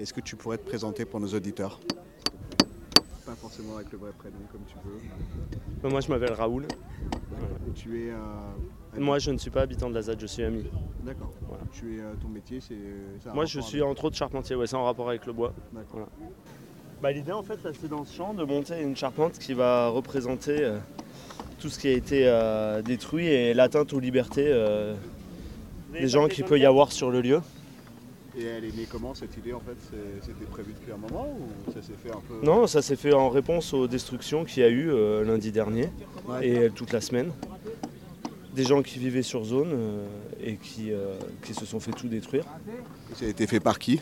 Est-ce que tu pourrais te présenter pour nos auditeurs? Pas forcément avec le vrai prénom comme tu veux. Bah, Moi, je m'appelle Raoul. Et tu es. euh, Moi, je ne suis pas habitant de la ZAD, je suis ami. D'accord. Voilà. Tu es euh, ton métier, c'est. Moi, je suis entre autres charpentier, ouais, c'est en rapport avec le bois. D'accord. Voilà. Bah, L'idée, en fait, là, c'est dans ce champ de monter une charpente qui va représenter euh, tout ce qui a été euh, détruit et l'atteinte aux libertés euh, des gens qu'il peut y avoir sur le lieu. Et elle est née comment cette idée en fait? C'était prévu depuis un moment ou ça s'est fait un peu? Non, ça s'est fait en réponse aux destructions qu'il y a eu euh, lundi dernier Ouais. et euh, toute la semaine. Des gens qui vivaient sur zone euh, et qui, euh, qui se sont fait tout détruire. Et Ça a été fait par qui?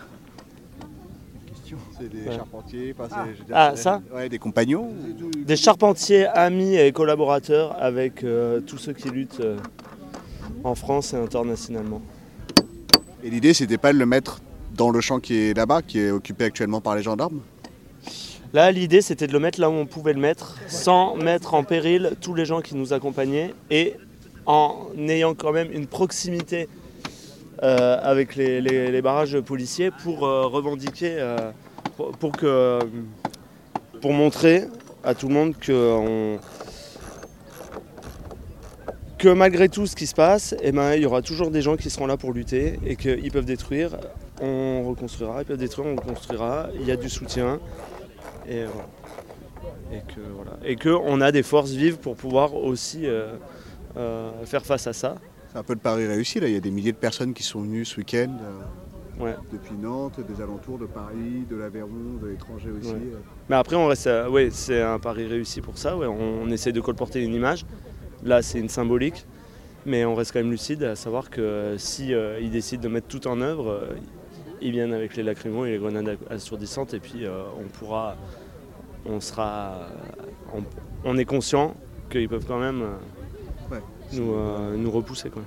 C'est des Ouais. charpentiers, enfin, c'est- je veux dire, Ah, c'est- ça Ouais, des compagnons ou- Des charpentiers, amis et collaborateurs avec euh, tous ceux qui luttent euh, en France et internationalement. Et l'idée c'était pas de le mettre dans le champ qui est là-bas, qui est occupé actuellement par les gendarmes? Là, l'idée, c'était de le mettre là où on pouvait le mettre, sans mettre en péril tous les gens qui nous accompagnaient et en ayant quand même une proximité euh, avec les, barrages policiers pour euh, revendiquer, euh, pour, pour que, pour montrer à tout le monde que, on- que malgré tout ce qui se passe, eh ben, il y aura toujours des gens qui seront là pour lutter et qu'ils peuvent détruire. On reconstruira, ils peuvent détruire, on reconstruira. Il y a du soutien. Et voilà. Et que voilà. Et que on a des forces vives pour pouvoir aussi euh, euh, faire face à ça. C'est un peu le pari réussi là, il y a des milliers de personnes qui sont venues ce week-end euh, Ouais. depuis Nantes, des alentours de Paris, de l'Aveyron, de l'étranger aussi. Ouais. Mais après, on reste, ouais, c'est un pari réussi pour ça. On, on essaie de colporter une image. Là, c'est une symbolique. Mais on reste quand même lucide à savoir que euh, si euh, ils décident de mettre tout en œuvre, euh, ils viennent avec les lacrymos et les grenades assourdissantes et puis euh, on pourra, on sera, on, on est conscient qu'ils peuvent quand même Ouais. nous, nous repousser. Quoi.